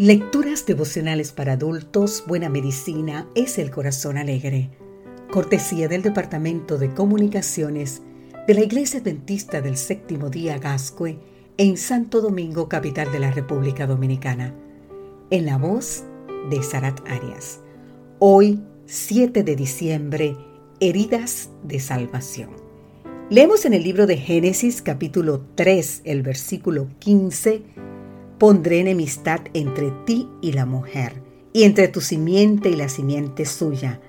Lecturas devocionales para adultos, Buena Medicina es el Corazón Alegre. Cortesía del Departamento de Comunicaciones de la Iglesia Adventista del Séptimo Día Gascue en Santo Domingo, capital de la República Dominicana. En la voz de Sarat Arias. Hoy, 7 de diciembre, Heridas de Salvación. Leemos en el libro de Génesis capítulo 3, el versículo 15 pondré enemistad entre ti y la mujer, y entre tu simiente y la simiente suya.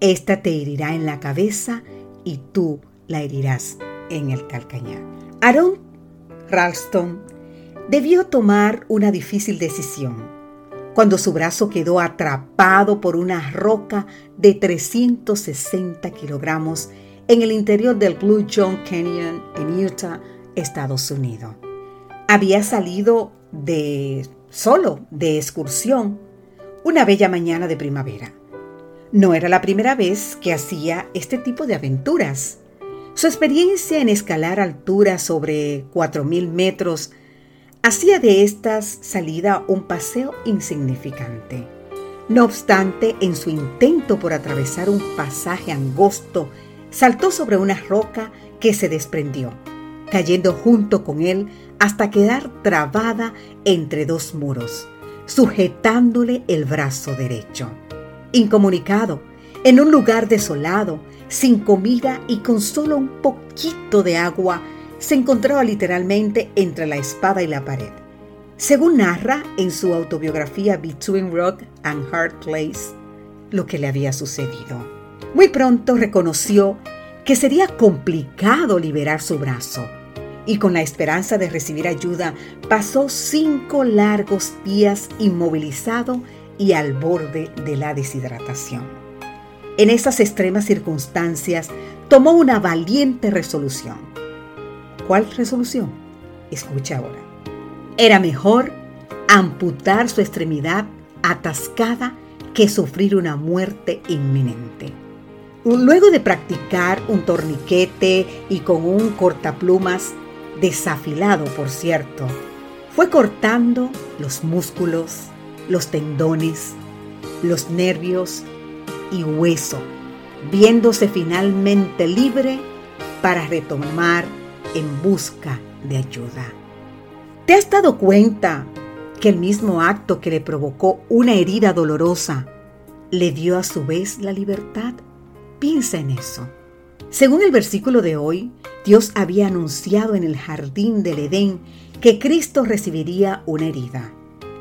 Esta te herirá en la cabeza y tú la herirás en el calcañar. Aaron Ralston debió tomar una difícil decisión cuando su brazo quedó atrapado por una roca de 360 kilogramos en el interior del Blue John Canyon en Utah, Estados Unidos. Había salido de solo de excursión una bella mañana de primavera. No era la primera vez que hacía este tipo de aventuras. Su experiencia en escalar alturas sobre 4.000 metros hacía de estas salida un paseo insignificante. No obstante, en su intento por atravesar un pasaje angosto, saltó sobre una roca que se desprendió, cayendo junto con él hasta quedar trabada entre dos muros, sujetándole el brazo derecho. Incomunicado, en un lugar desolado, sin comida y con solo un poquito de agua, se encontraba literalmente entre la espada y la pared. Según narra en su autobiografía Between Rock and Hard Place, lo que le había sucedido. Muy pronto reconoció que sería complicado liberar su brazo y con la esperanza de recibir ayuda, pasó cinco largos días inmovilizado y al borde de la deshidratación. En esas extremas circunstancias, tomó una valiente resolución. ¿Cuál resolución? Escucha ahora. Era mejor amputar su extremidad atascada que sufrir una muerte inminente. Luego de practicar un torniquete y con un cortaplumas desafilado por cierto, fue cortando los músculos, los tendones, los nervios y hueso, viéndose finalmente libre para retomar en busca de ayuda. ¿Te has dado cuenta que el mismo acto que le provocó una herida dolorosa le dio a su vez la libertad? Piensa en eso. Según el versículo de hoy, Dios había anunciado en el jardín del Edén que Cristo recibiría una herida.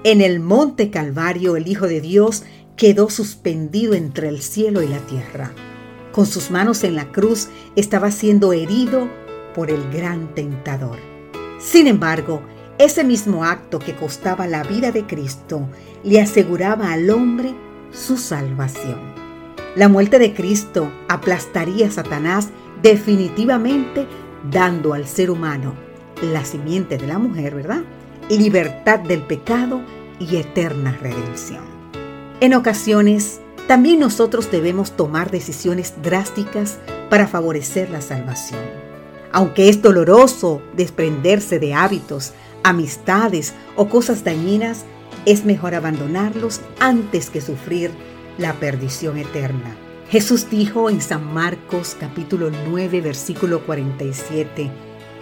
En el monte Calvario el Hijo de Dios quedó suspendido entre el cielo y la tierra. Con sus manos en la cruz estaba siendo herido por el gran tentador. Sin embargo, ese mismo acto que costaba la vida de Cristo le aseguraba al hombre su salvación. La muerte de Cristo aplastaría a Satanás definitivamente dando al ser humano la simiente de la mujer, ¿verdad? Libertad del pecado y eterna redención. En ocasiones, también nosotros debemos tomar decisiones drásticas para favorecer la salvación. Aunque es doloroso desprenderse de hábitos, amistades o cosas dañinas, es mejor abandonarlos antes que sufrir la perdición eterna. Jesús dijo en San Marcos capítulo 9 versículo 47,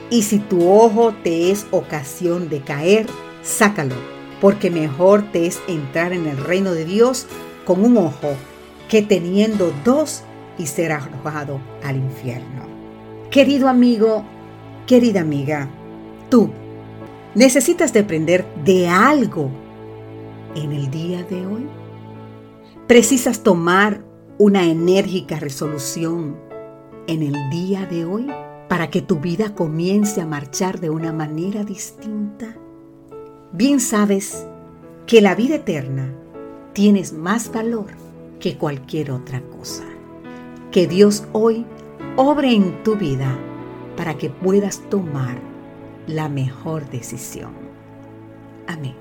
y si tu ojo te es ocasión de caer, sácalo, porque mejor te es entrar en el reino de Dios con un ojo que teniendo dos y ser arrojado al infierno. Querido amigo, querida amiga, tú necesitas depender de algo en el día de hoy. Precisas tomar una enérgica resolución en el día de hoy para que tu vida comience a marchar de una manera distinta? Bien sabes que la vida eterna tienes más valor que cualquier otra cosa. Que Dios hoy obre en tu vida para que puedas tomar la mejor decisión. Amén.